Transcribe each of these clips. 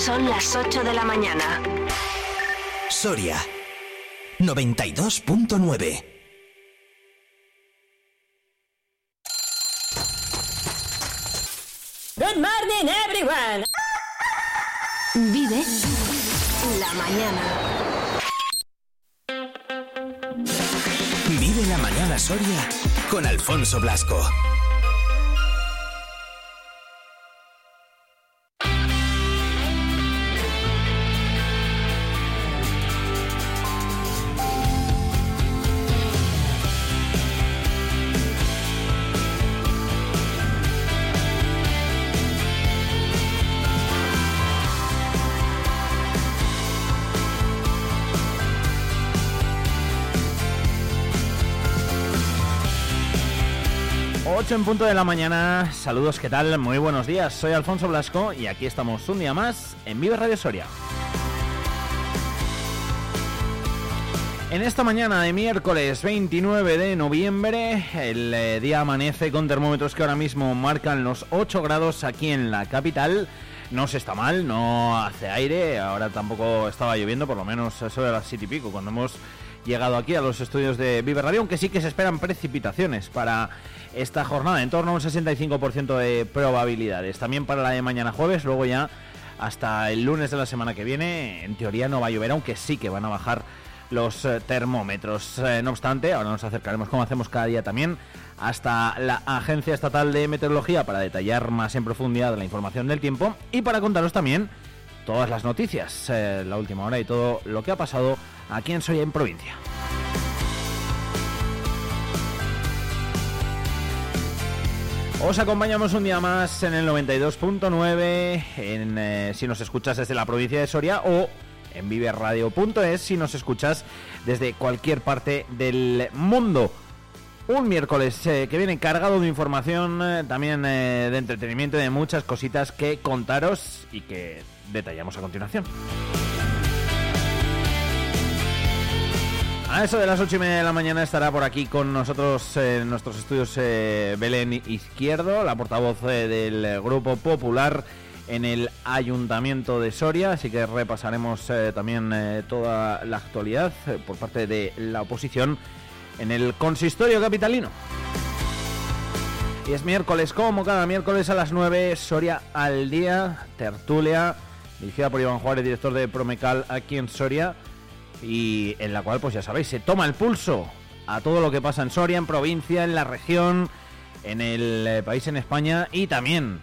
Son las 8 de la mañana. Soria 92.9 Good morning, everyone. Vive la mañana. Vive la mañana Soria con Alfonso Blasco. En punto de la mañana. Saludos, ¿qué tal? Muy buenos días. Soy Alfonso Blasco y aquí estamos un día más en Vive Radio Soria. En esta mañana de miércoles 29 de noviembre, el eh, día amanece con termómetros que ahora mismo marcan los 8 grados aquí en la capital. No se está mal, no hace aire, ahora tampoco estaba lloviendo, por lo menos eso de las 7 y pico, cuando hemos llegado aquí a los estudios de Vive Radio, aunque sí que se esperan precipitaciones para esta jornada, en torno a un 65% de probabilidades. También para la de mañana jueves, luego ya hasta el lunes de la semana que viene, en teoría no va a llover, aunque sí que van a bajar los eh, termómetros. Eh, no obstante, ahora nos acercaremos, como hacemos cada día también, hasta la Agencia Estatal de Meteorología para detallar más en profundidad la información del tiempo y para contaros también todas las noticias, eh, la última hora y todo lo que ha pasado aquí en Soya en provincia. Os acompañamos un día más en el 92.9, en, eh, si nos escuchas desde la provincia de Soria o en viveradio.es si nos escuchas desde cualquier parte del mundo. Un miércoles eh, que viene cargado de información, también de entretenimiento y de muchas cositas que contaros y que detallamos a continuación. A eso de las ocho y media de la mañana estará por aquí con nosotros en nuestros estudios eh, Belén Izquierdo, la portavoz eh, del Grupo Popular en el Ayuntamiento de Soria, así que repasaremos eh, también toda la actualidad por parte de la oposición en el consistorio capitalino. Y es miércoles, como cada miércoles a las 9, Soria al día, tertulia, dirigida por Iván Juárez, director de Promecal aquí en Soria y en la cual, pues ya sabéis, se toma el pulso a todo lo que pasa en Soria, en provincia, en la región, en el eh, país, en España y también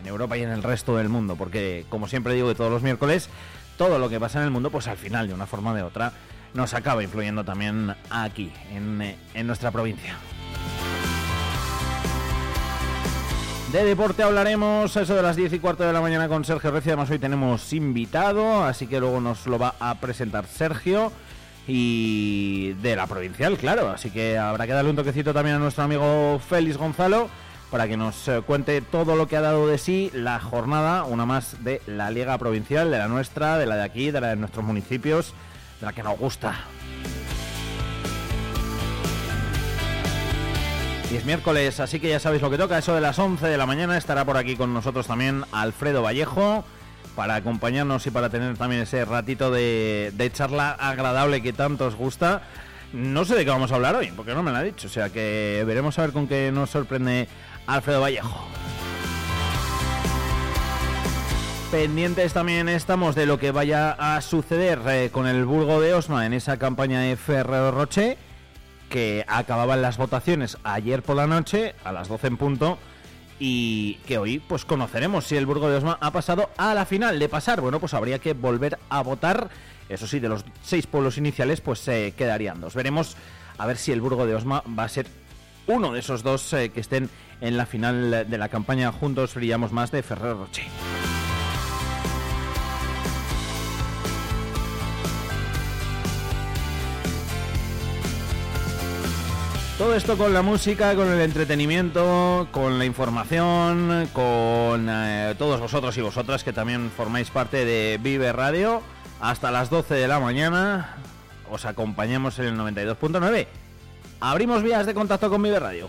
en Europa y en el resto del mundo, porque como siempre digo de todos los miércoles, todo lo que pasa en el mundo, pues al final, de una forma o de otra, nos acaba influyendo también aquí, en, eh, en nuestra provincia. De deporte hablaremos eso de las 10 y cuarto de la mañana con Sergio Recia. Además, hoy tenemos invitado, así que luego nos lo va a presentar Sergio. Y de la provincial, claro. Así que habrá que darle un toquecito también a nuestro amigo Félix Gonzalo para que nos eh, cuente todo lo que ha dado de sí la jornada, una más de la Liga Provincial, de la nuestra, de la de aquí, de la de nuestros municipios, de la que nos gusta. Y es miércoles, así que ya sabéis lo que toca. Eso de las 11 de la mañana estará por aquí con nosotros también Alfredo Vallejo para acompañarnos y para tener también ese ratito de, charla agradable que tanto os gusta. No sé de qué vamos a hablar hoy, porque no me lo ha dicho. O sea que veremos a ver con qué nos sorprende Alfredo Vallejo. Pendientes también estamos de lo que vaya a suceder eh, con el Burgo de Osma en esa campaña de Ferrero Roche que acababan las votaciones ayer por la noche a las 12 en punto y que hoy pues conoceremos si el Burgo de Osma ha pasado a la final de pasar. Bueno, pues habría que volver a votar. Eso sí, de los seis pueblos iniciales pues se quedarían dos. Veremos a ver si el Burgo de Osma va a ser uno de esos dos eh, que estén en la final de la campaña Juntos Brillamos Más de Ferrer Roche. Todo esto con la música, con el entretenimiento, con la información, con eh, todos vosotros y vosotras que también formáis parte de Vive Radio. Hasta las 12 de la mañana os acompañamos en el 92.9. Abrimos vías de contacto con Vive Radio.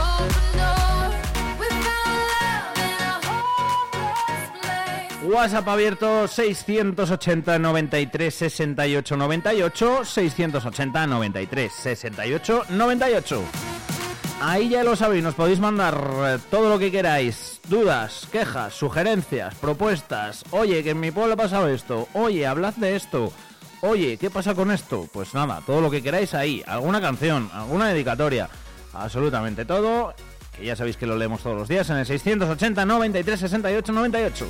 WhatsApp abierto 680 93 68 98 680 93 68 98 Ahí ya lo sabéis, nos podéis mandar eh, todo lo que queráis, dudas, quejas, sugerencias, propuestas. Oye, que en mi pueblo ha pasado esto. Oye, hablad de esto. Oye, ¿qué pasa con esto? Pues nada, todo lo que queráis ahí. Alguna canción, alguna dedicatoria. Absolutamente todo. Que ya sabéis que lo leemos todos los días en el 680 93 68 98.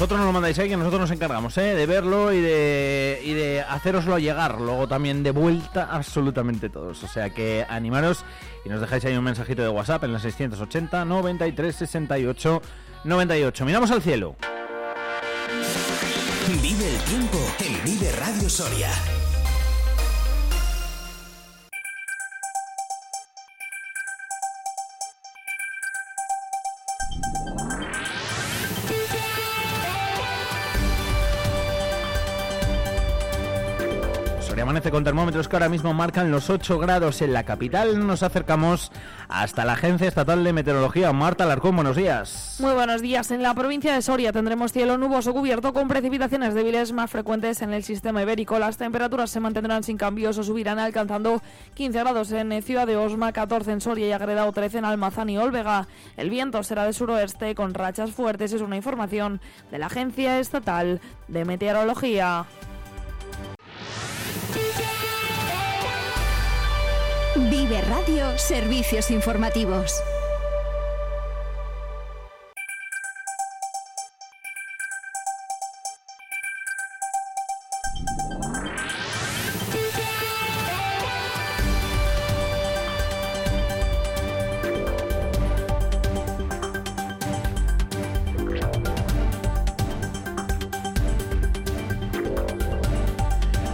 Vosotros nos lo mandáis ahí, que nosotros nos encargamos ¿eh? de verlo y de, y de haceroslo llegar. Luego también de vuelta absolutamente todos. O sea que animaros y nos dejáis ahí un mensajito de WhatsApp en la 680 93 68 98. Miramos al cielo. Vive el tiempo en Vive Radio Soria. Amanece con termómetros que ahora mismo marcan los 8 grados en la capital. Nos acercamos hasta la Agencia Estatal de Meteorología. Marta Larcón, buenos días. Muy buenos días. En la provincia de Soria tendremos cielo nuboso cubierto con precipitaciones débiles más frecuentes en el sistema ibérico. Las temperaturas se mantendrán sin cambios o subirán alcanzando 15 grados en Ciudad de Osma, 14 en Soria y Agredao, 13 en Almazán y Olvega. El viento será de suroeste con rachas fuertes. Es una información de la Agencia Estatal de Meteorología. Vive Radio Servicios Informativos.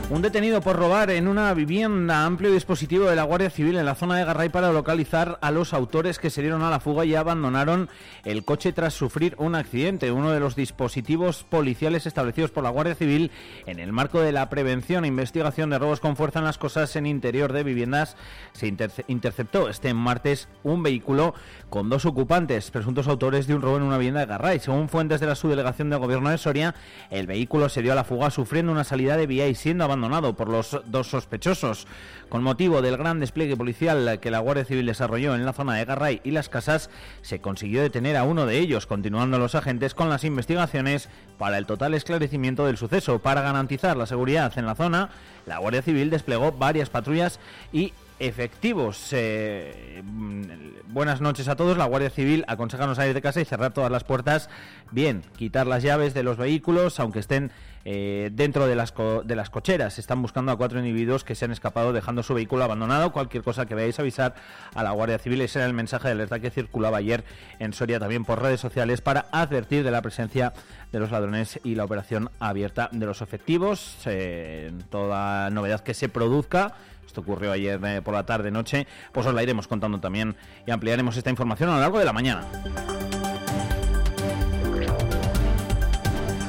Un detenido por robar en una vivienda amplio dispositivo de la Guardia Civil en la zona de Garray para localizar a los autores que se dieron a la fuga y abandonaron el coche tras sufrir un accidente. Uno de los dispositivos policiales establecidos por la Guardia Civil en el marco de la prevención e investigación de robos con fuerza en las cosas en interior de viviendas se interceptó este martes un vehículo con dos ocupantes, presuntos autores de un robo en una vivienda de Garray. Según fuentes de la subdelegación del gobierno de Soria, el vehículo se dio a la fuga sufriendo una salida de vía y siendo abandonado por los dos sospechosos. Con motivo del gran despliegue policial que la Guardia Civil desarrolló en la zona de Garray y Las Casas, se consiguió detener a uno de ellos, continuando los agentes con las investigaciones para el total esclarecimiento del suceso. Para garantizar la seguridad en la zona, la Guardia Civil desplegó varias patrullas y efectivos. Eh, mm, buenas noches a todos. La Guardia Civil aconseja no salir de casa y cerrar todas las puertas. Bien, quitar las llaves de los vehículos, aunque estén eh, dentro de las, de las cocheras. Están buscando a cuatro individuos que se han escapado dejando su vehículo abandonado. Cualquier cosa que veáis avisar a la Guardia Civil. Ese era el mensaje de alerta que circulaba ayer en Soria también por redes sociales para advertir de la presencia de los ladrones y la operación abierta de los efectivos. Eh, toda novedad que se produzca esto ocurrió ayer eh, por la tarde noche, pues os la iremos contando también y ampliaremos esta información a lo largo de la mañana.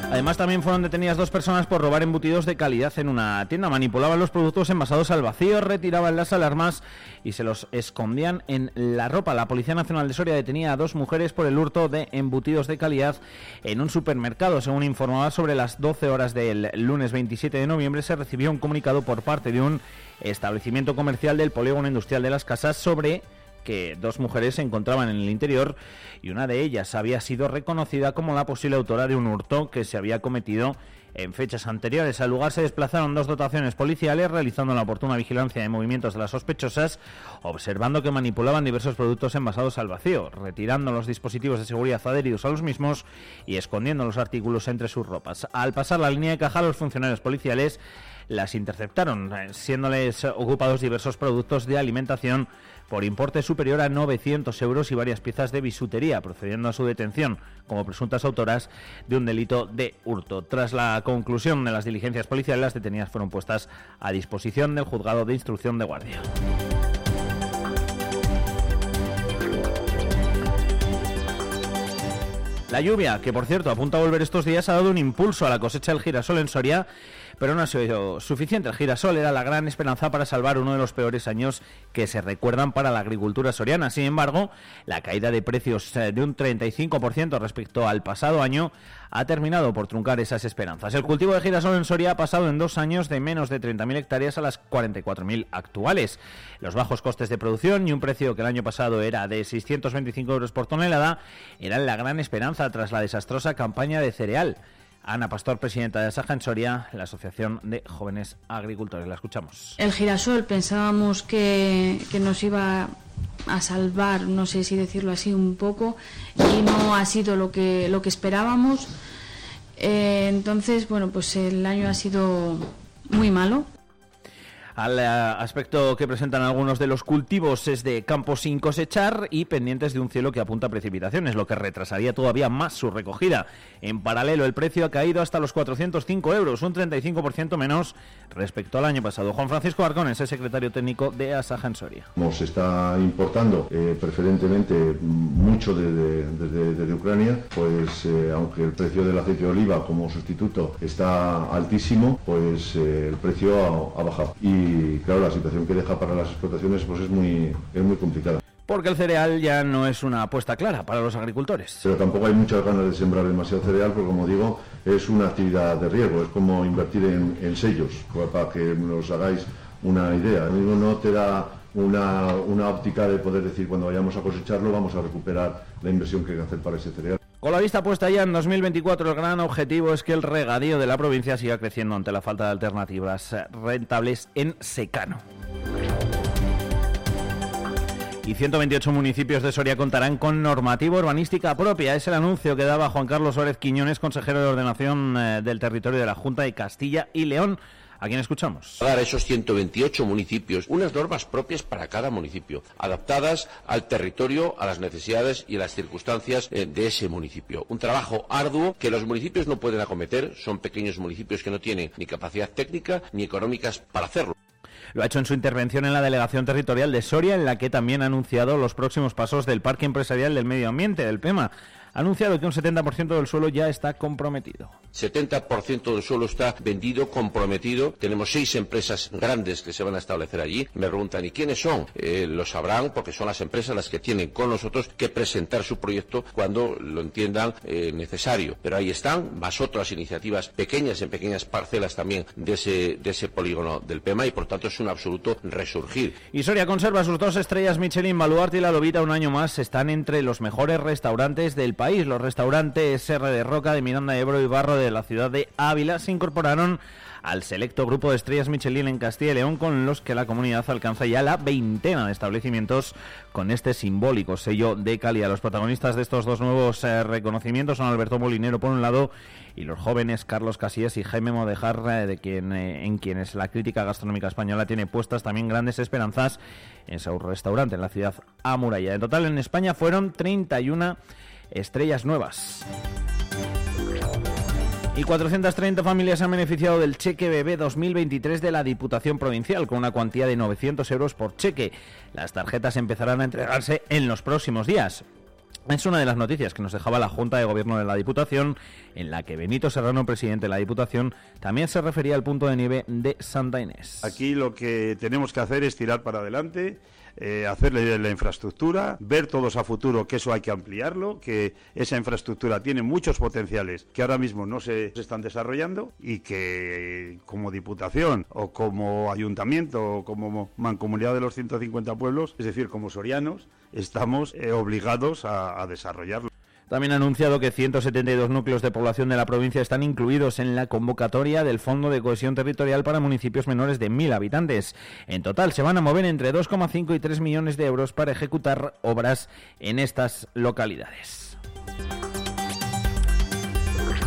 Además, también fueron detenidas dos personas por robar embutidos de calidad en una tienda. Manipulaban los productos envasados al vacío, retiraban las alarmas y se los escondían en la ropa. La Policía Nacional de Soria detenía a dos mujeres por el hurto de embutidos de calidad en un supermercado. Según informaba sobre las 12 horas del lunes 27 de noviembre, se recibió un comunicado por parte de un establecimiento comercial del polígono industrial de las casas sobre que dos mujeres se encontraban en el interior y una de ellas había sido reconocida como la posible autora de un hurto que se había cometido en fechas anteriores. Al lugar se desplazaron dos dotaciones policiales realizando la oportuna vigilancia de movimientos de las sospechosas, observando que manipulaban diversos productos envasados al vacío, retirando los dispositivos de seguridad adheridos a los mismos y escondiendo los artículos entre sus ropas. Al pasar la línea de caja, los funcionarios policiales las interceptaron, eh, siéndoles ocupados diversos productos de alimentación por importe superior a 900 euros y varias piezas de bisutería, procediendo a su detención como presuntas autoras de un delito de hurto. Tras la la conclusión de las diligencias policiales, las detenidas fueron puestas a disposición del juzgado de instrucción de guardia. La lluvia, que por cierto apunta a volver estos días, ha dado un impulso a la cosecha del girasol en Soria pero no ha sido suficiente. El girasol era la gran esperanza para salvar uno de los peores años que se recuerdan para la agricultura soriana. Sin embargo, la caída de precios eh, de un 35% respecto al pasado año ha terminado por truncar esas esperanzas. El cultivo de girasol en Soria ha pasado en dos años de menos de 30.000 hectáreas a las 44.000 actuales. Los bajos costes de producción y un precio que el año pasado era de 625 euros por tonelada eran la gran esperanza tras la desastrosa campaña de cereal. Ana Pastor, presidenta de Saja en Soria, la Asociación de Jóvenes Agricultores. La escuchamos. El girasol pensábamos que, nos iba a salvar, no sé si decirlo así un poco, y no ha sido lo que, lo que esperábamos. Eh, entonces, bueno, pues el año ha sido muy malo al eh, aspecto que presentan algunos de los cultivos es de campos sin cosechar y pendientes de un cielo que apunta a precipitaciones, lo que retrasaría todavía más su recogida. En paralelo, el precio ha caído hasta los 405 euros, un 35% menos respecto al año pasado. Juan Francisco Arcones es secretario técnico de Asaja en Soria. Se está importando eh, preferentemente mucho desde, Ucrania, pues eh, aunque el precio del aceite de oliva como sustituto está altísimo, pues el precio ha, ha bajado. Y y claro, la situación que deja para las explotaciones pues es muy, es muy complicada. Porque el cereal ya no es una apuesta clara para los agricultores. Pero tampoco hay muchas ganas de sembrar demasiado cereal, porque como digo, es una actividad de riesgo, es como invertir en, sellos, pues, para que nos hagáis una idea. No te da una, una óptica de poder decir cuando vayamos a cosecharlo vamos a recuperar la inversión que hay que hacer para ese cereal. Con la vista puesta ya en 2024, el gran objetivo es que el regadío de la provincia siga creciendo ante la falta de alternativas rentables en secano. Y 128 municipios de Soria contarán con normativa urbanística propia. Es el anuncio que daba Juan Carlos Suárez Quiñones, consejero de ordenación eh, del territorio de la Junta de Castilla y León ¿A quién escuchamos? Dar a esos 128 municipios unas normas propias para cada municipio, adaptadas al territorio, a las necesidades y a las circunstancias eh, de ese municipio. Un trabajo arduo que los municipios no pueden acometer, son pequeños municipios que no tienen ni capacidad técnica ni económicas para hacerlo. Lo ha hecho en su intervención en la Delegación Territorial de Soria, en la que también ha anunciado los próximos pasos del Parque Empresarial del Medio Ambiente, del PEMA ha anunciado que un 70% del suelo ya está comprometido. 70% del suelo está vendido, comprometido. Tenemos seis empresas grandes que se van a establecer allí. Me preguntan, ¿y quiénes son? Eh, lo sabrán porque son las empresas las que tienen con nosotros que presentar su proyecto cuando lo entiendan eh, necesario. Pero ahí están, más otras iniciativas pequeñas, en pequeñas parcelas también de ese, de ese polígono del PEMA y por tanto es un absoluto resurgir. Y Soria conserva sus dos estrellas Michelin, Baluarte y La Lobita un año más. Están entre los mejores restaurantes del país los restaurantes R de Roca, de Miranda de Ebro y Barro de la ciudad de Ávila se incorporaron al selecto grupo de estrellas Michelin en Castilla y León, con los que la comunidad alcanza ya la veintena de establecimientos con este simbólico sello de calidad. Los protagonistas de estos dos nuevos eh, reconocimientos son Alberto Molinero por un lado y los jóvenes Carlos Casillas y Jaime Modejar, eh, de quien, eh, en quienes la crítica gastronómica española tiene puestas también grandes esperanzas en su restaurante en la ciudad amurallada. En total en España fueron 31 estrellas nuevas. Y 430 familias han beneficiado del cheque bebé 2023 de la Diputación Provincial, con una cuantía de 900 euros por cheque. Las tarjetas empezarán a entregarse en los próximos días. Es una de las noticias que nos dejaba la Junta de Gobierno de la Diputación, en la que Benito Serrano, presidente de la Diputación, también se refería al punto de nieve de Santa Inés. Aquí lo que tenemos que hacer es tirar para adelante eh, hacerle la infraestructura, ver todos a futuro que eso hay que ampliarlo, que esa infraestructura tiene muchos potenciales que ahora mismo no se, están desarrollando y que como Diputación o como Ayuntamiento o como Mancomunidad de los 150 pueblos, es decir, como sorianos, estamos eh, obligados a desarrollarlo. También ha anunciado que 172 núcleos de población de la provincia están incluidos en la convocatoria del Fondo de Cohesión Territorial para municipios menores de 1.000 habitantes. En total se van a mover entre 2,5 y 3 millones de euros para ejecutar obras en estas localidades.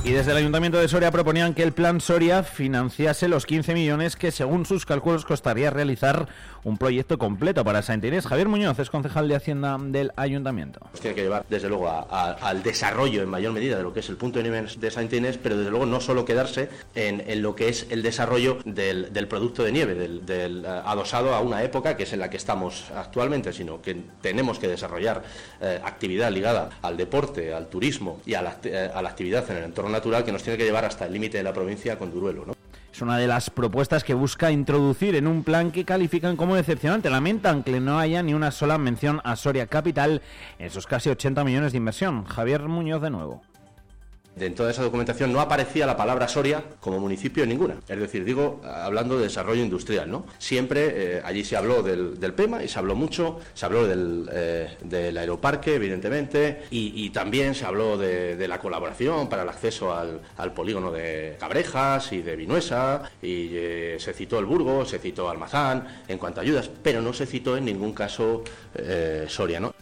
Y desde el Ayuntamiento de Soria proponían que el plan Soria financiase los 15 millones que según sus cálculos costaría realizar un proyecto completo para Saint Inés. Javier Muñoz es concejal de Hacienda del Ayuntamiento. Nos tiene que llevar desde luego al desarrollo en mayor medida de lo que es el punto de nivel de Saint Inés, pero desde luego no solo quedarse en, lo que es el desarrollo del, producto de nieve, del, eh, adosado a una época que es en la que estamos actualmente, sino que tenemos que desarrollar eh, actividad ligada al deporte, al turismo y a la, eh, a la actividad en el entorno natural que nos tiene que llevar hasta el límite de la provincia con Duruelo. ¿no? Es una de las propuestas que busca introducir en un plan que califican como decepcionante. Lamentan que no haya ni una sola mención a Soria Capital en esos casi 80 millones de inversión. Javier Muñoz de nuevo. En toda esa documentación no aparecía la palabra Soria como municipio ninguna. Es decir, digo, hablando de desarrollo industrial, ¿no? Siempre eh, allí se habló del, del PEMA y se habló mucho, se habló del, eh, del aeroparque, evidentemente, y, también se habló de, la colaboración para el acceso al, al polígono de Cabrejas y de Vinuesa, y eh, se citó el Burgos, se citó Almazán en cuanto a ayudas, pero no se citó en ningún caso Soria, ¿no?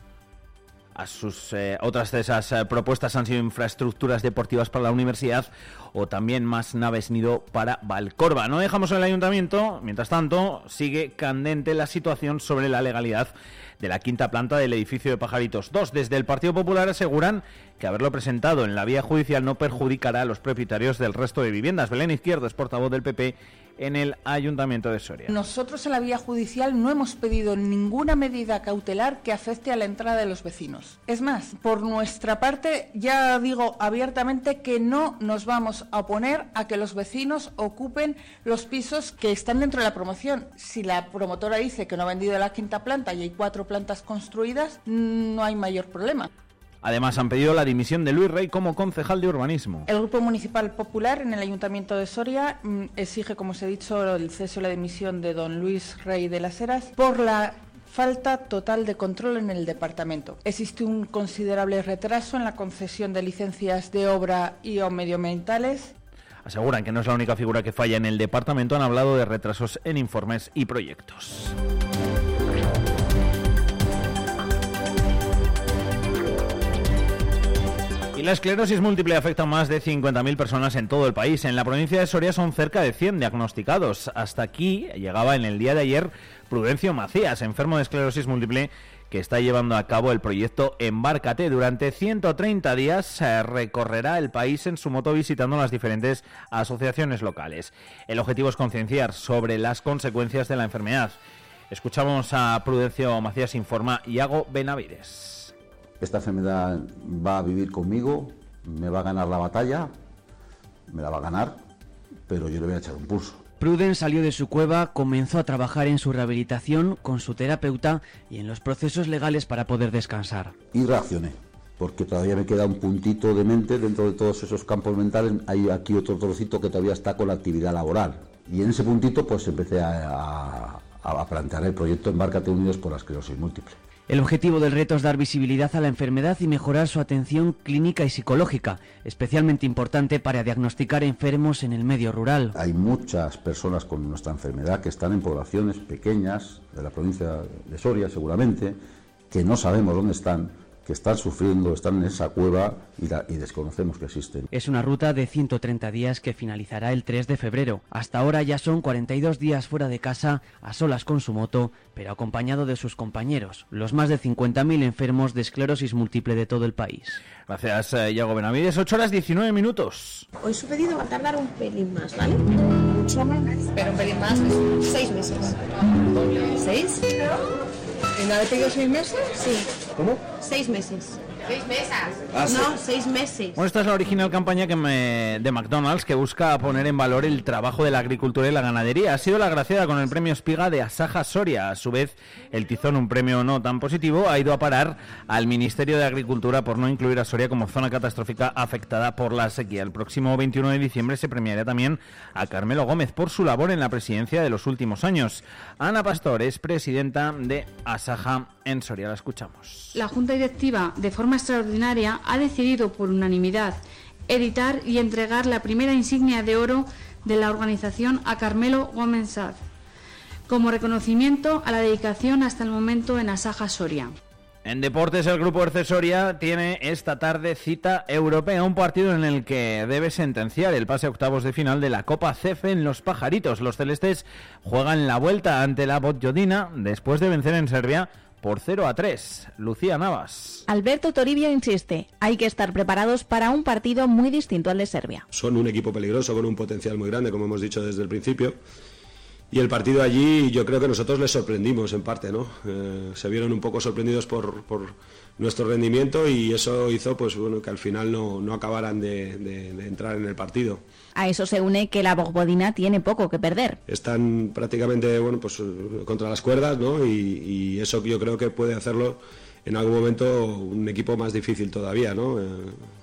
A sus eh, otras de esas eh, propuestas han sido infraestructuras deportivas para la universidad o también más naves nido para Valcorba. No dejamos el ayuntamiento, mientras tanto sigue candente la situación sobre la legalidad de la quinta planta del edificio de Pajaritos 2. Desde el Partido Popular aseguran que haberlo presentado en la vía judicial no perjudicará a los propietarios del resto de viviendas. Belén Izquierdo es portavoz del PP en el Ayuntamiento de Soria. Nosotros en la vía judicial no hemos pedido ninguna medida cautelar que afecte a la entrada de los vecinos. Es más, por nuestra parte ya digo abiertamente que no nos vamos a oponer a que los vecinos ocupen los pisos que están dentro de la promoción. Si la promotora dice que no ha vendido la quinta planta y hay cuatro plantas construidas, no hay mayor problema. Además han pedido la dimisión de Luis Rey como concejal de urbanismo. El Grupo Municipal Popular en el Ayuntamiento de Soria mm, exige, como os he dicho, el cese o la dimisión de don Luis Rey de las Heras por la falta total de control en el departamento. Existe un considerable retraso en la concesión de licencias de obra y o medioambientales. Aseguran que no es la única figura que falla en el departamento. Han hablado de retrasos en informes y proyectos. La esclerosis múltiple afecta a más de 50.000 personas en todo el país. En la provincia de Soria son cerca de 100 diagnosticados. Hasta aquí llegaba en el día de ayer Prudencio Macías, enfermo de esclerosis múltiple, que está llevando a cabo el proyecto Embárcate. Durante 130 días se recorrerá el país en su moto visitando las diferentes asociaciones locales. El objetivo es concienciar sobre las consecuencias de la enfermedad. Escuchamos a Prudencio Macías, informa Iago Benavides. Esta enfermedad va a vivir conmigo, me va a ganar la batalla, me la va a ganar, pero yo le voy a echar un pulso. Pruden salió de su cueva, comenzó a trabajar en su rehabilitación con su terapeuta y en los procesos legales para poder descansar. Y reaccioné, porque todavía me queda un puntito de mente dentro de todos esos campos mentales. Hay aquí otro trocito que todavía está con la actividad laboral. Y en ese puntito pues empecé a, a- a plantear el proyecto Embárcate Unidos por la Esclerosis Múltiple. El objetivo del reto es dar visibilidad a la enfermedad y mejorar su atención clínica y psicológica, especialmente importante para diagnosticar enfermos en el medio rural. Hay muchas personas con nuestra enfermedad que están en poblaciones pequeñas de la provincia de Soria, seguramente, que no sabemos dónde están, que están sufriendo, están en esa cueva y, la- y desconocemos que existen. Es una ruta de 130 días que finalizará el 3 de febrero. Hasta ahora ya son 42 días fuera de casa, a solas con su moto, pero acompañado de sus compañeros, los más de 50.000 enfermos de esclerosis múltiple de todo el país. Gracias, eh, Iago Benavides. 8 horas 19 minutos. Hoy su pedido va a tardar un pelín más, ¿vale? Mucho más, pero un pelín más, seis meses. ¿Seis? ¿Y no habéis pedido seis meses? Sí. ¿Cómo? Seis meses. ¿Seis mesas? Ah, sí. no, seis meses. Bueno, esta es la original campaña que me- de McDonald's que busca poner en valor el trabajo de la agricultura y la ganadería. Ha sido la agraciada con el premio Espiga de Asaja Soria. A su vez, el Tizón, un premio no tan positivo, ha ido a parar al Ministerio de Agricultura por no incluir a Soria como zona catastrófica afectada por la sequía. El próximo 21 de diciembre se premiará también a Carmelo Gómez por su labor en la presidencia de los últimos años. Ana Pastor es presidenta de Asaja en Soria. La escuchamos. La Junta Directiva, de forma extraordinaria, ha decidido por unanimidad editar y entregar la primera insignia de oro de la organización a Carmelo Gómez como reconocimiento a la dedicación hasta el momento en Asaja Soria. En deportes, el grupo Ercesoria tiene esta tarde cita europea, un partido en el que debe sentenciar el pase a octavos de final de la Copa CEF en Los Pajaritos. Los celestes juegan la vuelta ante la Botjodina después de vencer en Serbia por 0 a 3. Lucía Navas. Alberto Toribio insiste, hay que estar preparados para un partido muy distinto al de Serbia. Son un equipo peligroso con un potencial muy grande, como hemos dicho desde el principio. Y el partido allí yo creo que nosotros les sorprendimos en parte, ¿no? Eh, se vieron un poco sorprendidos por, por, nuestro rendimiento y eso hizo pues bueno que al final no, no acabaran de, de, de, entrar en el partido. A eso se une que la Bogbodina tiene poco que perder. Están prácticamente bueno pues contra las cuerdas, ¿no? Y, y eso yo creo que puede hacerlo en algún momento un equipo más difícil todavía, ¿no? Eh,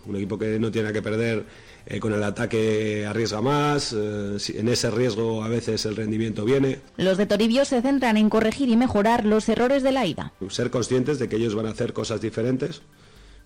un equipo que no tiene que perder eh, con el ataque arriesga más, eh, en ese riesgo a veces el rendimiento viene. Los de Toribio se centran en corregir y mejorar los errores de la ida. Ser conscientes de que ellos van a hacer cosas diferentes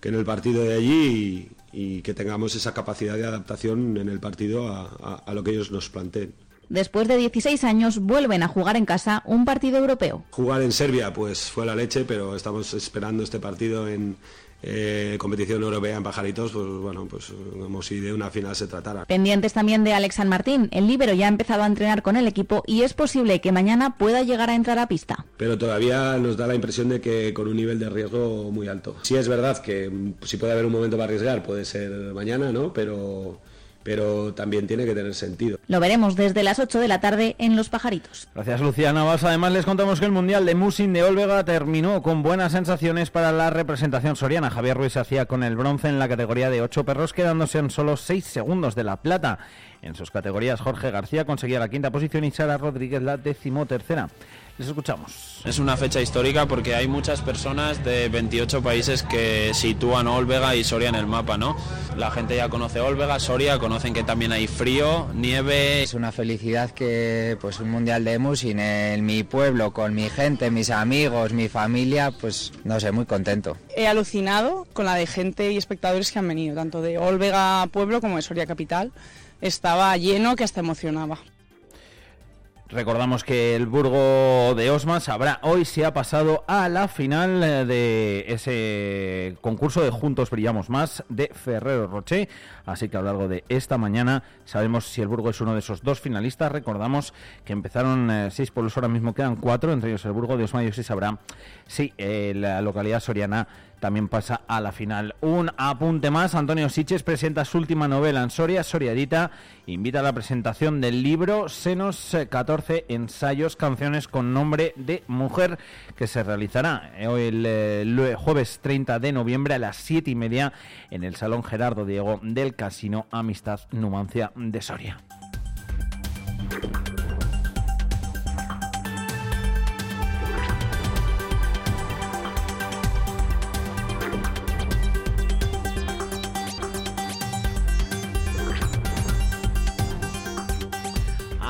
que en el partido de allí y, y que tengamos esa capacidad de adaptación en el partido a, a, a lo que ellos nos planteen. Después de 16 años vuelven a jugar en casa un partido europeo. Jugar en Serbia pues fue la leche, pero estamos esperando este partido en, eh, competición europea en pajaritos, pues bueno, pues como si de una final se tratara. Pendientes también de Alex San Martín. El líbero ya ha empezado a entrenar con el equipo y es posible que mañana pueda llegar a entrar a pista. Pero todavía nos da la impresión de que con un nivel de riesgo muy alto. Sí es verdad que si puede haber un momento para arriesgar, puede ser mañana, ¿no? Pero pero también tiene que tener sentido. Lo veremos desde las 8 de la tarde en Los Pajaritos. Gracias, Lucía Navas. Además, les contamos que el Mundial de Musin de Olvega terminó con buenas sensaciones para la representación soriana. Javier Ruiz hacía con el bronce en la categoría de 8 perros, quedándose en solo 6 segundos de la plata. En sus categorías, Jorge García conseguía la quinta posición y Sara Rodríguez la decimotercera. Les escuchamos. Es una fecha histórica porque hay muchas personas de 28 países que sitúan Olvega y Soria en el mapa, ¿no? La gente ya conoce Olvega, Soria, conocen que también hay frío, nieve. Es una felicidad que pues un mundial de Musin en mi pueblo, con mi gente, mis amigos, mi familia, pues no sé, muy contento. He alucinado con la de gente y espectadores que han venido, tanto de Olvega pueblo como de Soria capital. Estaba lleno que hasta emocionaba. Recordamos que el Burgo de Osma sabrá hoy si ha pasado a la final eh, de ese concurso de Juntos Brillamos Más de Ferrero Rocher. Así que a lo largo de esta mañana sabemos si el Burgo es uno de esos dos finalistas. Recordamos que empezaron eh, seis pueblos, ahora mismo quedan cuatro, entre ellos el Burgo de Osma y hoy se sabrá si eh, la localidad soriana también pasa a la final. Un apunte más, Antonio Siches presenta su última novela en Soria, Soriadita, invita a la presentación del libro Senos 14 ensayos, canciones con nombre de mujer, que se realizará hoy el, el jueves 30 de noviembre a las 7 y media en el Salón Gerardo Diego del Casino Amistad Numancia de Soria.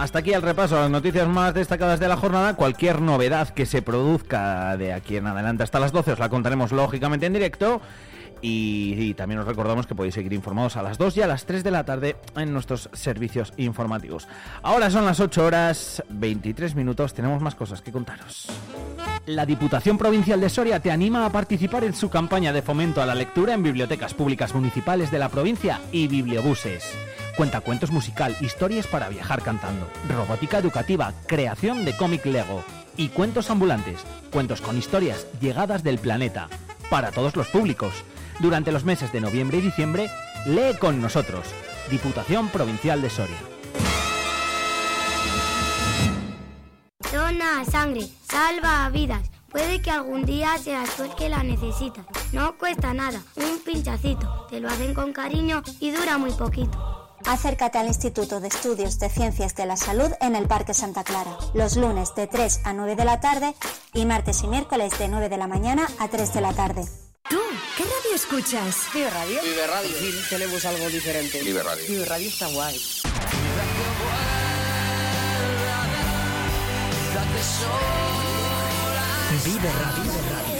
Hasta aquí el repaso a las noticias más destacadas de la jornada. Cualquier novedad que se produzca de aquí en adelante hasta las 12 os la contaremos lógicamente en directo. Y, y, también os recordamos que podéis seguir informados a las 2 y a las 3 de la tarde en nuestros servicios informativos. Ahora son las 8 horas 23 minutos, tenemos más cosas que contaros. La Diputación Provincial de Soria te anima a participar en su campaña de fomento a la lectura en bibliotecas públicas municipales de la provincia y bibliobuses. Cuentacuentos musical, historias para viajar cantando, robótica educativa, creación de cómic Lego y cuentos ambulantes, cuentos con historias llegadas del planeta, para todos los públicos. Durante los meses de noviembre y diciembre, lee con nosotros. Diputación Provincial de Soria. Dona sangre, salva vidas. Puede que algún día seas tú que la necesitas. No cuesta nada, un pinchacito. Te lo hacen con cariño y dura muy poquito. Acércate al Instituto de Estudios de Ciencias de la Salud en el Parque Santa Clara, los lunes de 3 a 9 de la tarde y martes y miércoles de 9 de la mañana a 3 de la tarde. ¿Tú qué radio escuchas? Vive Radio. Vive Radio. Sí, tenemos algo diferente. Vive Radio. Vive Radio está guay. Vive Radio. Vive Radio.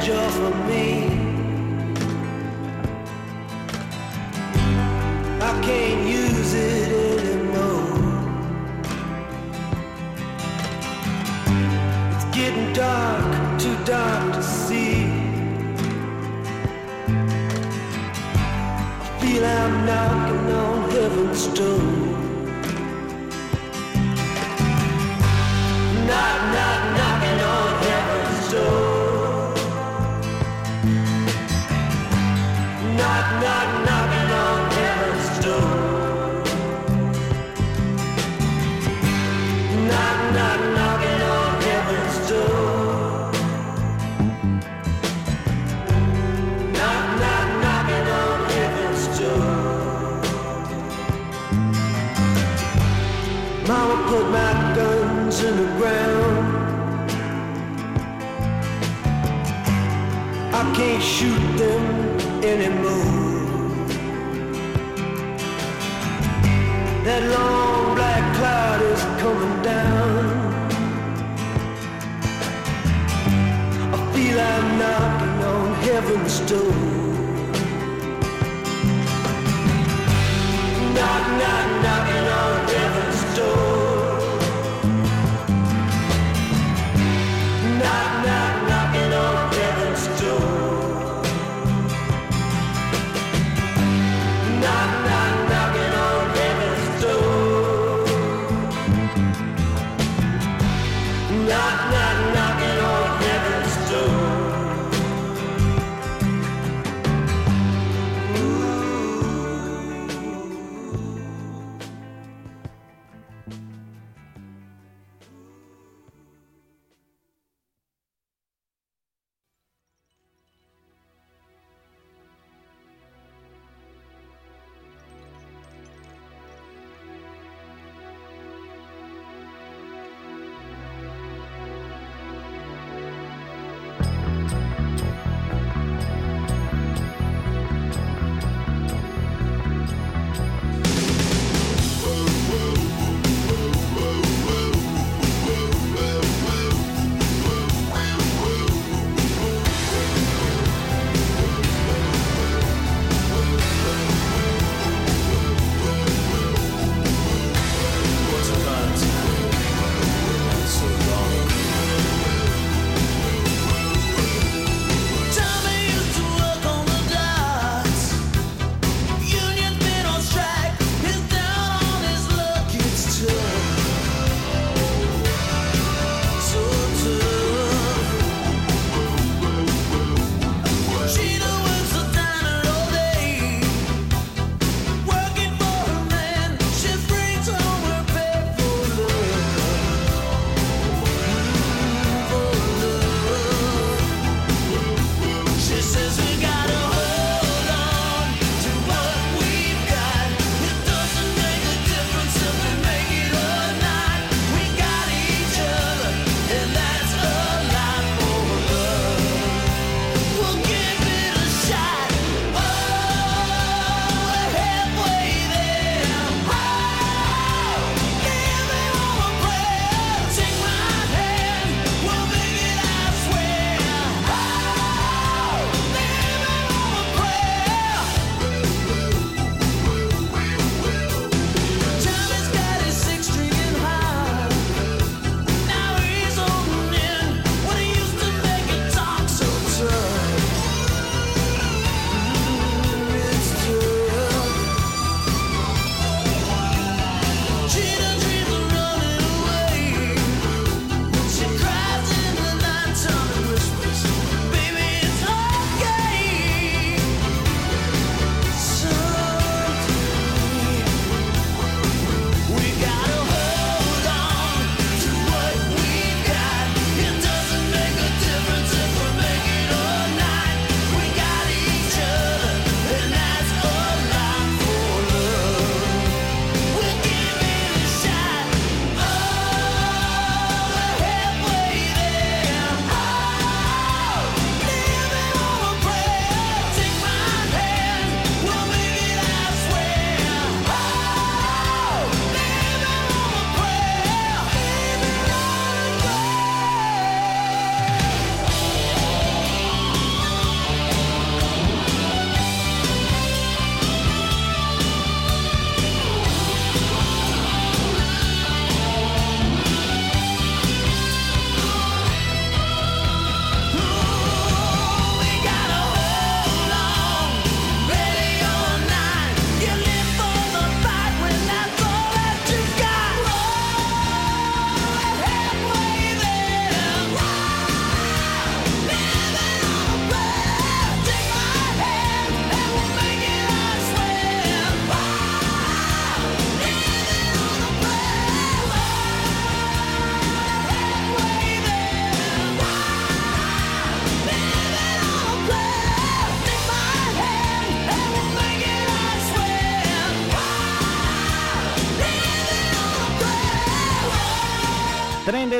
treasure for me.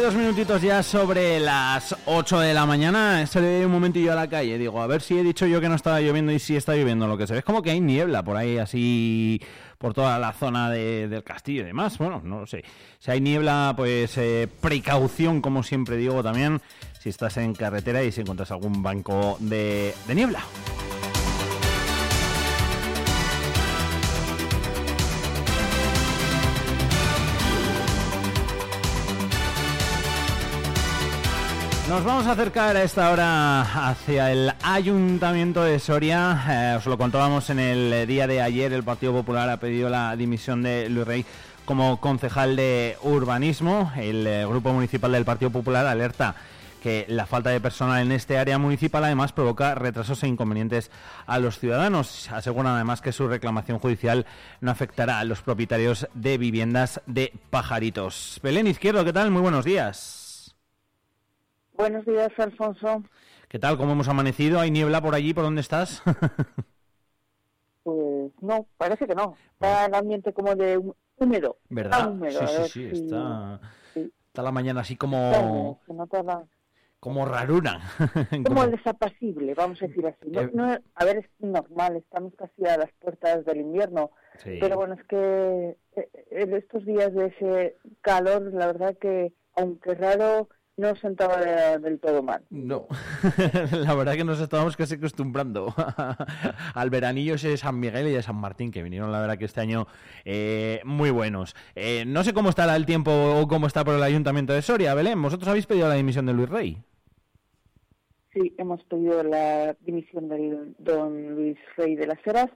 32 minutitos ya sobre las 8 de la mañana. Salí un momentillo a la calle. Digo, a ver si he dicho yo que no estaba lloviendo y si está lloviendo. Lo que se ve es como que hay niebla por ahí, así por toda la zona de- del castillo y demás. Bueno, no lo sé. Si hay niebla, pues eh, precaución, como siempre digo también, si estás en carretera y si encuentras algún banco de niebla. Nos vamos a acercar a esta hora hacia el Ayuntamiento de Soria. Eh, os lo contábamos en el día de ayer. El Partido Popular ha pedido la dimisión de Luis Rey como concejal de urbanismo. El eh, Grupo Municipal del Partido Popular alerta que la falta de personal en este área municipal además provoca retrasos e inconvenientes a los ciudadanos. Aseguran además que su reclamación judicial no afectará a los propietarios de viviendas de pajaritos. Belén Izquierdo, ¿qué tal? Muy buenos días. Buenos días, Alfonso. ¿Qué tal? ¿Cómo hemos amanecido? ¿Hay niebla por allí? ¿Por dónde estás? Pues no, parece que no. Está el ambiente como de hú- húmedo. Está ¿Verdad? húmedo, Sí, sí, sí, si- está, sí. está la mañana así Está como, se la- como raruna. como desapacible, vamos a decir así. No, Eh. no- a ver, es normal, estamos casi a las puertas del invierno. Sí. Pero bueno, es que eh, en estos días de ese calor, la verdad que, aunque raro, no sentaba de- del todo mal. No, la verdad que nos estábamos casi acostumbrando al veranillo ese de San Miguel y de San Martín, que vinieron, la verdad, que este año eh, muy buenos. Eh, no sé cómo estará el tiempo o cómo está por el Ayuntamiento de Soria. Belén, vosotros habéis pedido la dimisión de Luis Rey. Sí, hemos pedido la dimisión del don Luis Rey de las Heras,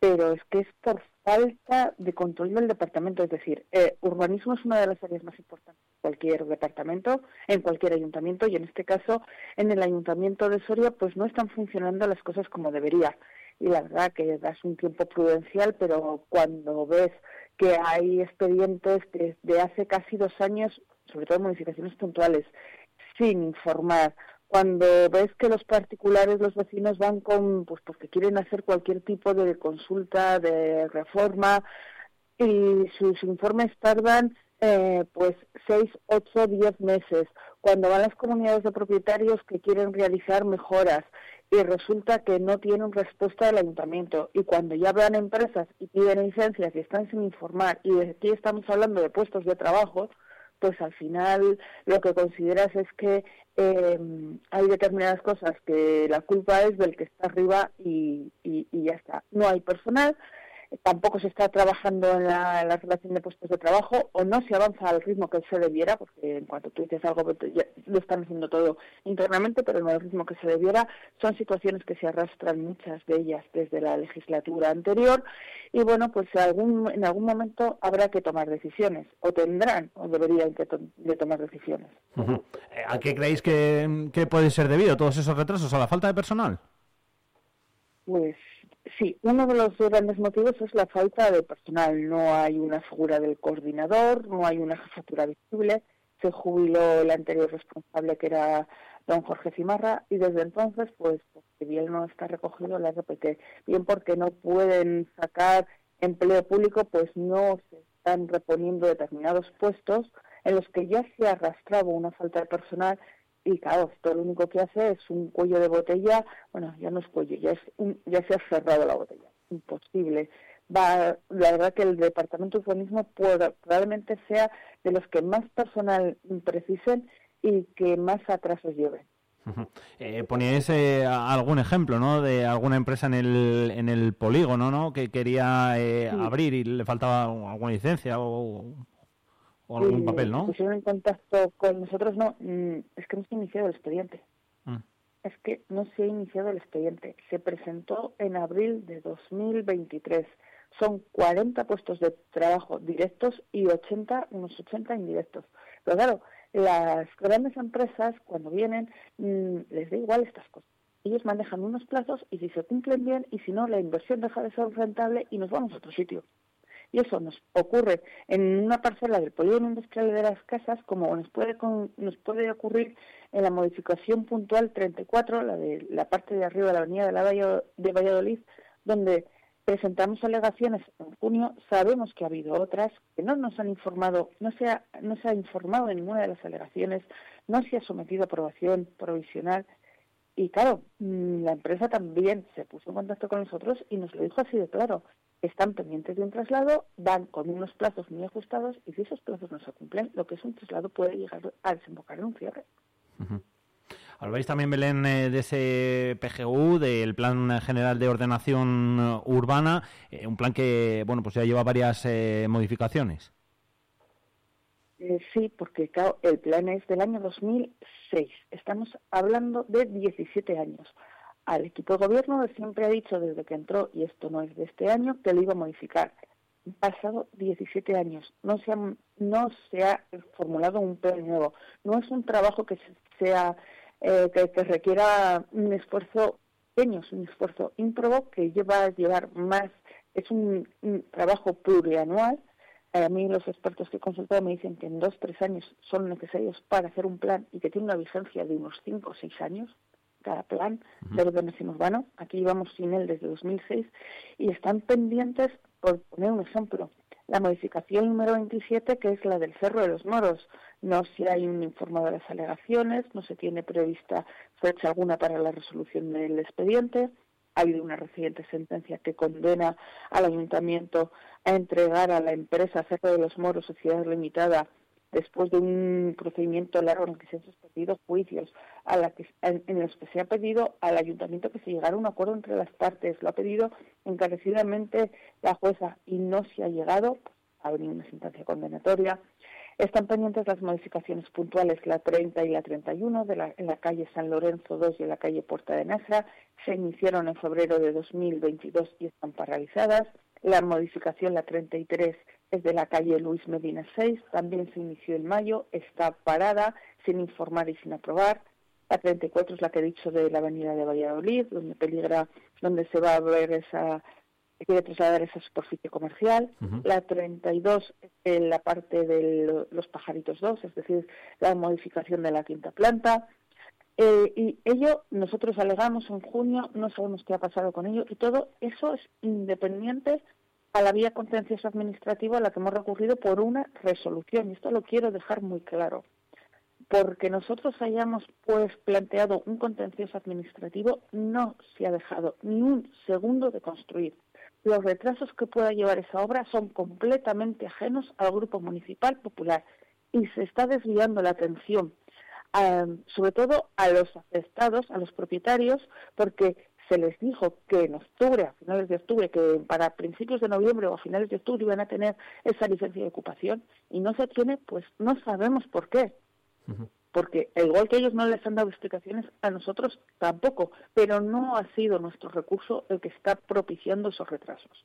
pero es que es por falta de control del departamento. Es decir, eh, urbanismo es una de las áreas más importantes de cualquier departamento, en cualquier ayuntamiento, y en este caso, en el ayuntamiento de Soria, pues no están funcionando las cosas como debería. Y la verdad que das un tiempo prudencial, pero cuando ves que hay expedientes desde hace casi dos años, sobre todo modificaciones puntuales, sin informar, cuando ves que los particulares, los vecinos van con, pues porque quieren hacer cualquier tipo de consulta, de reforma, y sus informes tardan eh, pues seis, ocho, diez meses. Cuando van las comunidades de propietarios que quieren realizar mejoras y resulta que no tienen respuesta del ayuntamiento y cuando ya van empresas y piden licencias y están sin informar y aquí estamos hablando de puestos de trabajo, pues al final lo que consideras es que eh, hay determinadas cosas que la culpa es del que está arriba y- y ya está. No hay personal, tampoco se está trabajando en la, en la relación de puestos de trabajo o no se avanza al ritmo que se debiera, porque en cuanto tú dices algo pues, ya lo están haciendo todo internamente, pero no al ritmo que se debiera. Son situaciones que se arrastran muchas de ellas desde la legislatura anterior y bueno, pues algún, en algún momento habrá que tomar decisiones o tendrán o deberían que to- de tomar decisiones. Eh, ¿A qué creéis que, que puede ser debido todos esos retrasos? ¿A la falta de personal? Pues sí, uno de los grandes motivos es la falta de personal. No hay una figura del coordinador, no hay una jefatura visible. Se jubiló el anterior responsable, que era don Jorge Cimarra, y desde entonces, pues, porque bien no está recogido la RPT, bien porque no pueden sacar empleo público, pues no se están reponiendo determinados puestos en los que ya se arrastraba una falta de personal y claro, esto lo único que hace es un cuello de botella, bueno, ya no es cuello, ya, es un- ya se ha cerrado la botella, imposible. Va, la verdad que el Departamento de Urbanismo probablemente sea de los que más personal precisen y que más atrasos lleven. Eh, poníais eh, algún ejemplo, ¿no? De alguna empresa en el, en el polígono, ¿no? Que quería eh, Sí. abrir y le faltaba alguna licencia o, o algún Y papel, se ¿no? pusieron en contacto con nosotros, no, mm, es que no se ha iniciado el expediente. Mm. Es que no se ha iniciado el expediente. Se presentó en abril de 2023. Son 40 puestos de trabajo directos y 80, unos 80 indirectos. Pero claro, las grandes empresas cuando vienen mm, les da igual estas cosas. Ellos manejan unos plazos y si se cumplen bien y si no la inversión deja de ser rentable y nos vamos a otro sitio. Y eso nos ocurre en una parcela del polígono industrial de las casas, como nos puede, nos puede ocurrir en la modificación puntual 34, la de la parte de arriba de la avenida de, la de Valladolid, donde presentamos alegaciones en junio, sabemos que ha habido otras, que no nos han informado, no se ha, no se ha informado de ninguna de las alegaciones, no se ha sometido a aprobación provisional. Y claro, mm, la empresa también se puso en contacto con nosotros y nos lo dijo así de claro. Están pendientes de un traslado, van con unos plazos muy ajustados y si esos plazos no se cumplen, lo que es un traslado puede llegar a desembocar en un cierre. Habláis también, Belén, eh, de ese PGU, del Plan General de Ordenación Urbana, eh, un plan que, bueno, pues ya lleva varias eh, modificaciones. Eh, sí, porque claro, el plan es del año 2006. Estamos hablando de 17 años. Al equipo de gobierno siempre ha dicho desde que entró, y esto no es de este año, que lo iba a modificar. Han pasado 17 años. No se, ha, no se ha formulado un plan nuevo. No es un trabajo que se- sea eh, que, requiera un esfuerzo pequeño, es un esfuerzo ímprobo que lleva a llevar más. Es un, un trabajo plurianual a mí los expertos que he consultado me dicen que en dos, tres años son necesarios para hacer un plan y que tiene una vigencia de unos cinco o seis años cada plan de ordenación urbano. Aquí llevamos sin él desde 2006 y están pendientes, por poner un ejemplo, la modificación número 27, que es la del Cerro de los Moros. No se hay un informado de las alegaciones, no se tiene prevista fecha alguna para la resolución del expediente. Ha habido una reciente sentencia que condena al ayuntamiento a entregar a la empresa Cerro de los Moros Sociedad Limitada después de un procedimiento largo en el que se han suspendido juicios, a la que, en, en los que se ha pedido al ayuntamiento que se llegara a un acuerdo entre las partes. Lo ha pedido encarecidamente la jueza y no se ha llegado. Ha venido una sentencia condenatoria. Están pendientes las modificaciones puntuales, la 30 y la 31, de la, en la calle San Lorenzo 2 y en la calle Puerta de Nasra. Se iniciaron en febrero de 2022 y están paralizadas. La modificación, la 33, es de la calle Luis Medina 6. También se inició en mayo. Está parada, sin informar y sin aprobar. La 34 es la que he dicho de la avenida de Valladolid, donde peligra, donde se va a ver esa se quiere trasladar esa superficie comercial. La 32 es en la parte de los pajaritos 2, es decir, la modificación de la quinta planta. Eh, y ello nosotros alegamos en junio, no sabemos qué ha pasado con ello, y todo eso es independiente a la vía contencioso administrativa a la que hemos recurrido por una resolución. Y esto lo quiero dejar muy claro. Porque nosotros hayamos pues planteado un contencioso administrativo, no se ha dejado ni un segundo de construir los retrasos que pueda llevar esa obra son completamente ajenos al Grupo Municipal Popular y se está desviando la atención, eh, sobre todo a los afectados, a los propietarios, porque se les dijo que en octubre, a finales de octubre, que para principios de noviembre o a finales de octubre iban a tener esa licencia de ocupación y no se tiene, pues no sabemos por qué porque igual que ellos no les han dado explicaciones, a nosotros tampoco, pero no ha sido nuestro recurso el que está propiciando esos retrasos.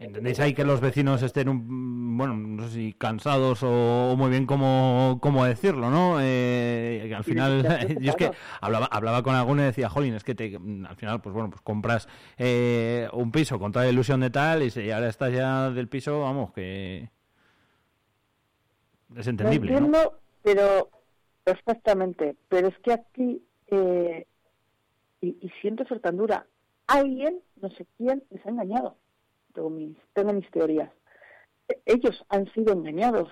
¿Entendéis ahí que los vecinos estén, un, bueno, no sé si cansados o, o muy bien cómo, cómo decirlo, ¿no? Eh, que al final, yo es que hablaba, hablaba con alguno y decía, jolín, es que te, al final, pues bueno, pues compras eh, un piso con toda la ilusión de tal y, si ahora estás ya del piso, vamos, que es entendible, Lo ¿no? entiendo, pero Exactamente, pero es que aquí, eh, y, y siento ser tan dura, alguien, no sé quién, les ha engañado. Tengo mis, teorías. E- Ellos han sido engañados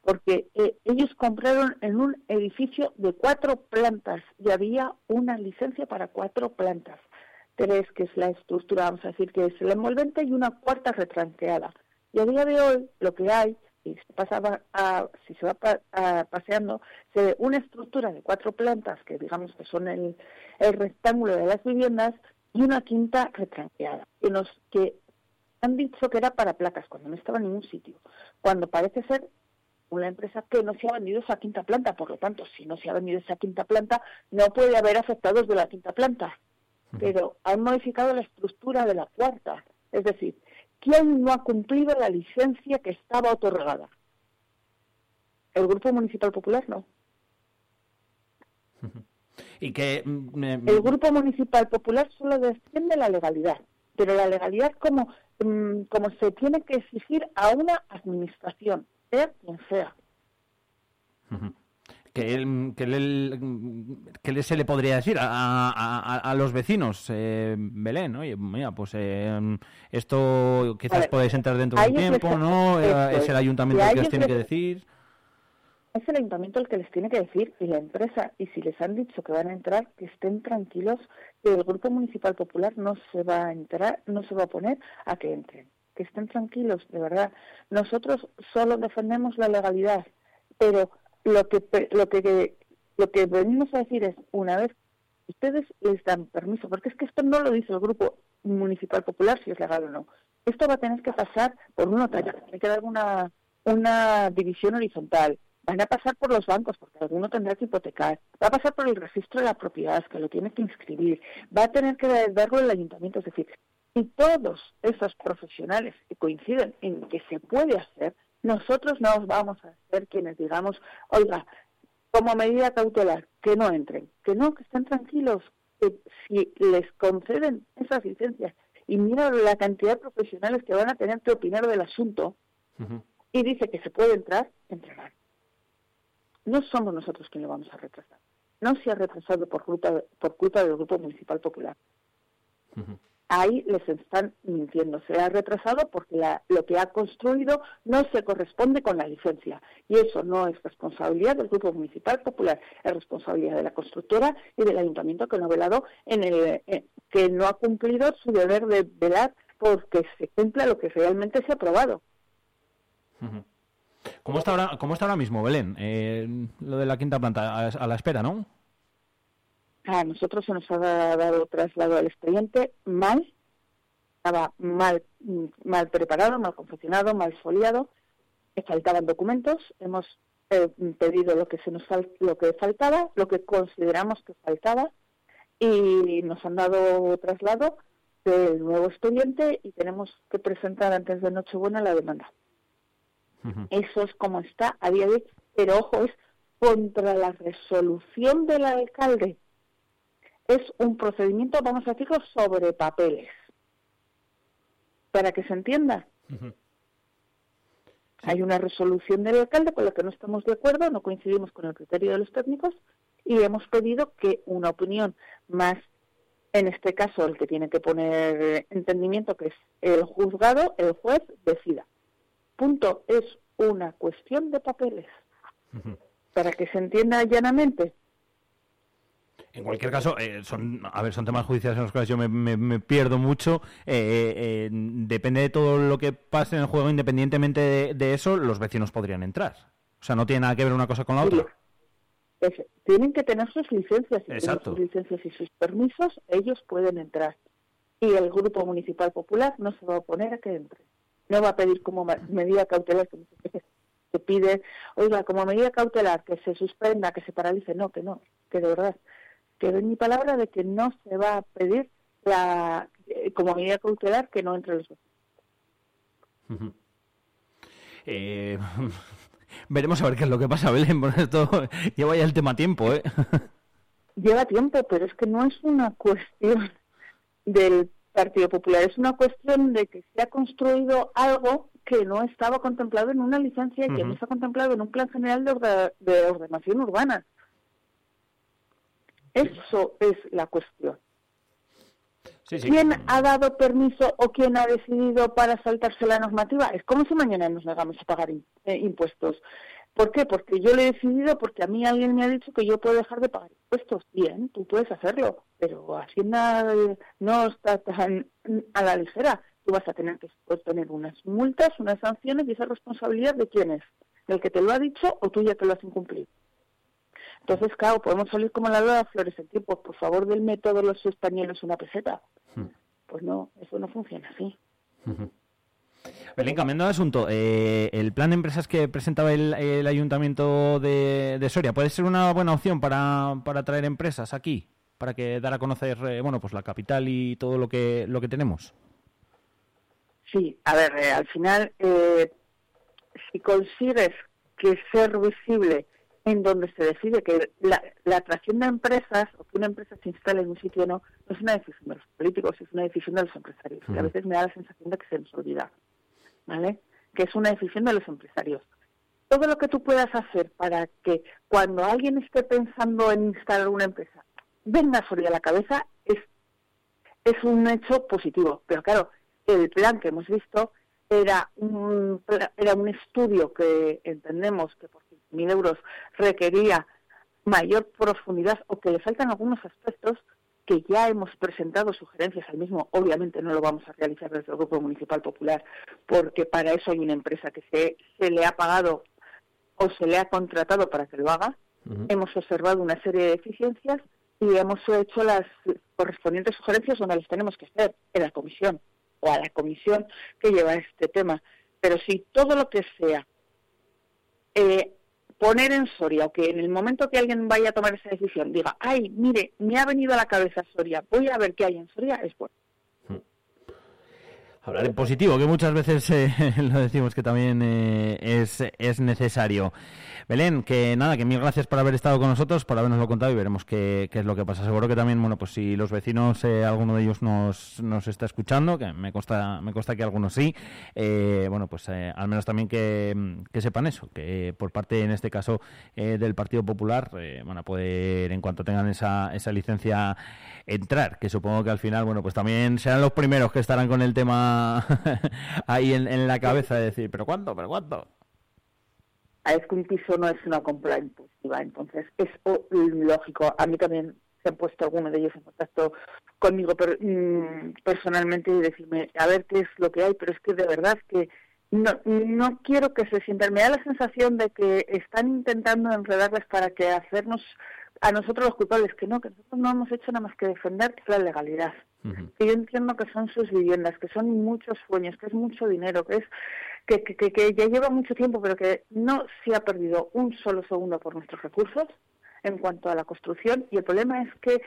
porque eh, ellos compraron en un edificio de cuatro plantas y había una licencia para cuatro plantas. Tres, que es la estructura, vamos a decir que es la envolvente, y una cuarta retranqueada. Y a día de hoy lo que hay y se pasaba a, si se va pa- a- paseando, se ve una estructura de cuatro plantas, que digamos que son el, el rectángulo de las viviendas, y una quinta retranqueada, que, nos, que han dicho que era para placas, cuando no estaba en ningún sitio, cuando parece ser una empresa que no se ha vendido esa quinta planta, por lo tanto, si no se ha vendido esa quinta planta, no puede haber afectados de la quinta planta, pero han modificado la estructura de la cuarta, es decir, ¿quién no ha cumplido la licencia que estaba otorgada? El Grupo Municipal Popular no. Y que... mm, El Grupo Municipal Popular solo defiende la legalidad, pero la legalidad como, mm, como se tiene que exigir a una administración, sea quien sea. ¿Qué, le, qué se le podría decir a, a- los vecinos, eh, Belén? Oye, mira, pues eh, esto quizás ver, podéis entrar dentro de un tiempo, ¿no? Eh, Es es. el ayuntamiento que os tiene que decir. Es el ayuntamiento el que les tiene que decir y la empresa. Y si les han dicho que van a entrar, que estén tranquilos, que el Grupo Municipal Popular no se va a entrar, no se va a poner a que entren. Que estén tranquilos, de verdad. Nosotros solo defendemos la legalidad, pero lo que lo que lo que venimos a decir es una vez ustedes les dan permiso, porque es que esto no lo dice el Grupo Municipal Popular si es legal o no. Esto va a tener que pasar por un notario, tiene que dar una una división horizontal. Van a pasar por los bancos, porque alguno tendrá que hipotecar. Va a pasar por el registro de la propiedad, que lo tiene que inscribir. Va a tener que darlo el ayuntamiento. Es decir, si todos esos profesionales que coinciden en que se puede hacer, nosotros no os vamos a ser quienes digamos, oiga, como medida cautelar, que no entren, que no, que estén tranquilos, que si les conceden esas licencias y mira la cantidad de profesionales que van a tener que opinar del asunto y dice que se puede entrar, entrarán. No somos nosotros quienes lo vamos a retrasar. No se ha retrasado por culpa, por culpa del Grupo Municipal Popular. Ahí les están mintiendo. Se ha retrasado porque la- lo que ha construido no se corresponde con la licencia. Y eso no es responsabilidad del Grupo Municipal Popular, es responsabilidad de la constructora y del ayuntamiento que no ha velado en el, eh, que no ha cumplido su deber de velar porque se cumpla lo que realmente se ha aprobado. ¿Cómo está ahora, cómo está ahora mismo, Belén? Eh, lo de la quinta planta, a, la espera, ¿no? A nosotros se nos ha dado traslado al expediente mal, estaba mal, mal preparado, mal confeccionado, mal foliado, faltaban documentos, hemos eh, pedido lo que se nos fal- lo que faltaba, lo que consideramos que faltaba y nos han dado traslado del nuevo expediente y tenemos que presentar antes de Nochebuena la demanda. Eso es como está a día de hoy, pero ojo, es contra la resolución del alcalde. Es un procedimiento, vamos a decirlo, sobre papeles. Para que se entienda. Hay una resolución del alcalde con la que no estamos de acuerdo, no coincidimos con el criterio de los técnicos y hemos pedido que una opinión más, en este caso el que tiene que poner entendimiento, que es el juzgado, el juez, decida. Punto. Es una cuestión de papeles. Para que se entienda llanamente. En cualquier caso, eh, son, a ver, son temas judiciales en los cuales yo me, me- me pierdo mucho. Eh, eh, depende de todo lo que pase en el juego, independientemente de, de eso, los vecinos podrían entrar. O sea, no tiene nada que ver una cosa con la otra. Es- tienen que tener sus licencias. Exacto. sus licencias y sus permisos, ellos pueden entrar. Y el Grupo Municipal Popular no se va a oponer a que entre. No va a pedir como medida cautelar que se pide, oiga, como medida cautelar que se suspenda, que se paralice. No, que no, que de verdad, que doy mi palabra de que no se va a pedir la eh, como medida cautelar que no entre los vecinos. Eh, veremos a ver qué es lo que pasa, Belén. Porque esto lleva ya el tema tiempo, ¿eh? lleva tiempo, pero es que no es una cuestión del Partido Popular, es una cuestión de que se ha construido algo que no estaba contemplado en una licencia y que no está contemplado en un plan general de, ordenación urbana. Eso es la cuestión. Sí, sí. ¿Quién ha dado permiso o quién ha decidido para saltarse la normativa? Es como si mañana nos negamos a pagar eh, impuestos. ¿Por qué? Porque yo lo he decidido, porque a mí alguien me ha dicho que yo puedo dejar de pagar impuestos. Bien, tú puedes hacerlo, pero Hacienda eh, no está tan a la ligera. Tú vas a tener que pues, tener unas multas, unas sanciones y esa responsabilidad de quién es, del que te lo ha dicho o tú ya te lo has incumplido. Entonces, claro, podemos salir como la lola de flores en tiempo. Por favor, denme todos los españoles una peseta. Pues no, eso no funciona así. Belén, cambiando de asunto, eh, el plan de empresas que presentaba el, el ayuntamiento de, de Soria, ¿puede ser una buena opción para, para traer empresas aquí? Para que dar a conocer, eh, bueno, pues la capital y todo lo que, lo que tenemos. Sí, a ver, eh, al final, eh, si consigues que ser visible en donde se decide que la, la atracción de empresas o que una empresa se instale en un sitio no, no es una decisión de los políticos, es una decisión de los empresarios. Y a Ujú. veces me da la sensación de que se nos olvida, ¿vale? Que es una decisión de los empresarios. todo lo que tú puedas hacer para que cuando alguien esté pensando en instalar una empresa, venga a la cabeza, es, es un hecho positivo. Pero claro, el plan que hemos visto era un, era un estudio que entendemos que por 5.000 euros requería mayor profundidad o que le faltan algunos aspectos que ya hemos presentado sugerencias al mismo. Obviamente no lo vamos a realizar desde el Grupo Municipal Popular porque para eso hay una empresa que se, se le ha pagado o se le ha contratado para que lo haga. Hemos observado una serie de deficiencias y hemos hecho las correspondientes sugerencias donde las tenemos que hacer en la comisión o a la comisión que lleva este tema. Pero si todo lo que sea eh, poner en Soria o que en el momento que alguien vaya a tomar esa decisión diga, ay, mire, me ha venido a la cabeza Soria, voy a ver qué hay en Soria, es bueno. Hablar en positivo, que muchas veces eh, lo decimos que también eh, es, es necesario. Belén, que nada, que mil gracias por haber estado con nosotros, por habernoslo contado y veremos qué, qué es lo que pasa. Seguro que también, bueno, pues si los vecinos, eh, alguno de ellos nos, nos está escuchando, que me consta, me consta que algunos sí, eh, bueno, pues eh, al menos también que, que sepan eso, que por parte, en este caso, eh, del Partido Popular, van a poder, en cuanto tengan esa, esa licencia, entrar, que supongo que al final, bueno, pues también serán los primeros que estarán con el tema ahí en, en la cabeza de decir, ¿pero cuánto? ¿Pero cuánto? Ah, Es que un piso no es una compra impulsiva, entonces es o- lógico. A mí también se han puesto algunos de ellos en contacto conmigo per- mm, personalmente y decirme a ver qué es lo que hay, pero es que de verdad que no, no quiero que se sientan. Me da la sensación de que están intentando enredarles para que hacernos a nosotros los culpables, que no, que nosotros no hemos hecho nada más que defender la legalidad. Que yo entiendo que son sus viviendas, que son muchos sueños, que es mucho dinero, que es que, que, que- que ya lleva mucho tiempo, pero que no se ha perdido un solo segundo por nuestros recursos en cuanto a la construcción. Y el problema es que,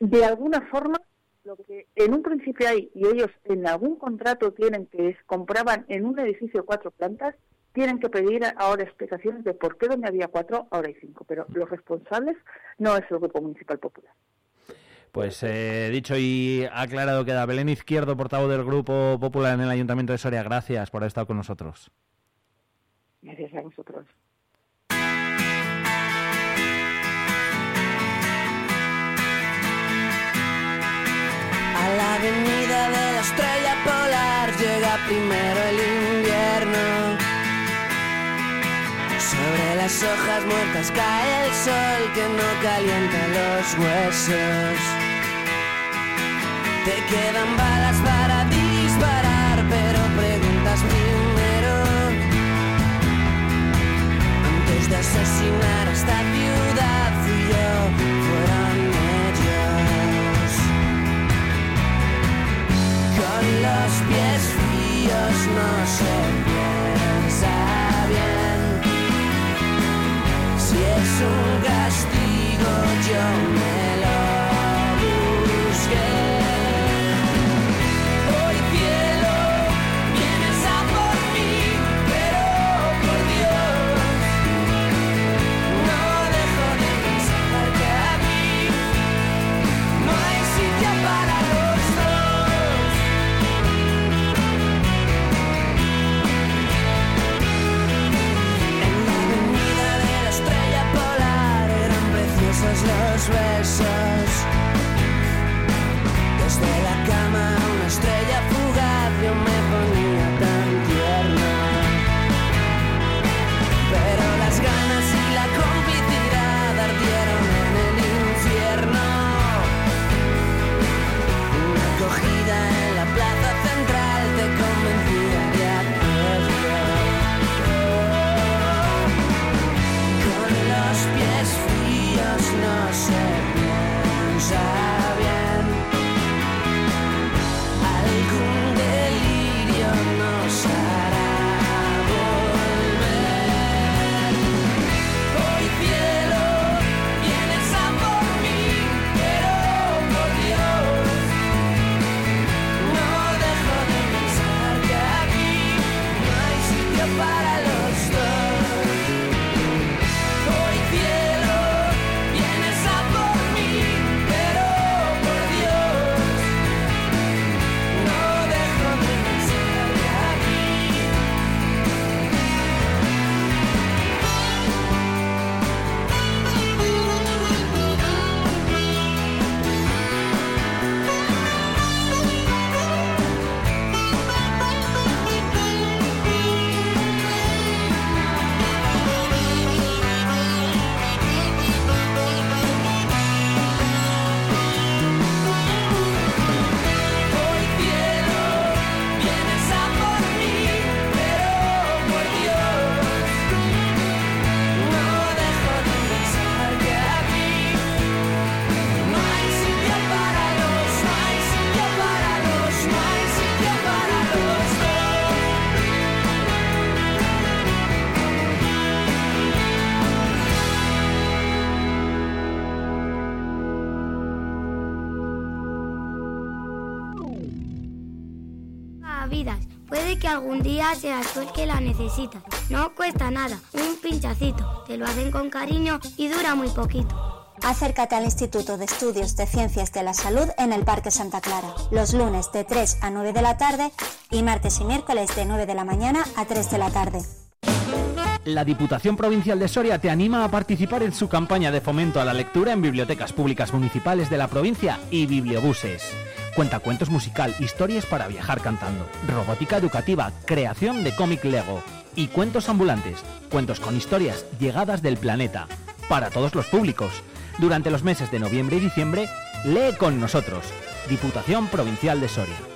de alguna forma, lo que en un principio hay, y ellos en algún contrato tienen que es, compraban en un edificio cuatro plantas, tienen que pedir ahora explicaciones de por qué donde había cuatro, ahora hay cinco. Pero los responsables no es el Grupo Municipal Popular. Pues eh, dicho y aclarado queda Belén Izquierdo, portavoz del Grupo Popular en el Ayuntamiento de Soria. Gracias por haber estado con nosotros. Gracias a vosotros. A la avenida de la estrella polar llega primero el las hojas muertas cae el sol que no calienta los huesos. Te quedan balas para disparar, pero preguntas primero. Antes de asesinar a esta ciudad, fui yo, fueron ellos. Con los pies fríos no se Si es un castigo, yo me treasure Que algún día seas tú el que la necesitas. No cuesta nada, un pinchacito. Te lo hacen con cariño y dura muy poquito. Acércate al Instituto de Estudios de Ciencias de la Salud en el Parque Santa Clara, los lunes de 3 a 9 de la tarde y martes y miércoles de 9 de la mañana a 3 de la tarde. La Diputación Provincial de Soria te anima a participar en su campaña de fomento a la lectura en bibliotecas públicas municipales de la provincia y bibliobuses. Cuentacuentos musical, historias para viajar cantando, robótica educativa, creación de cómic Lego y cuentos ambulantes, cuentos con historias llegadas del planeta, para todos los públicos. Durante los meses de noviembre y diciembre, lee con nosotros. Diputación Provincial de Soria.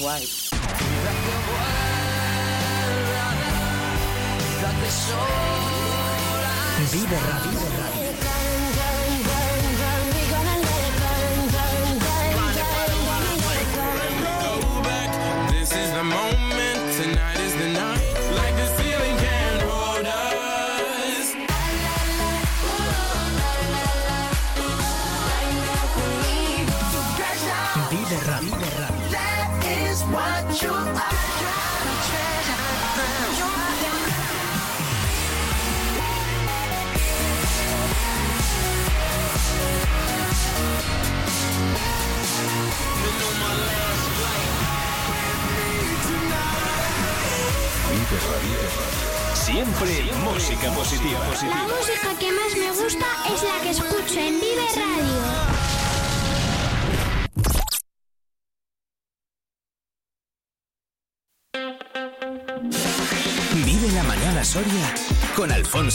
Guay. Vive Radio.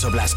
Vive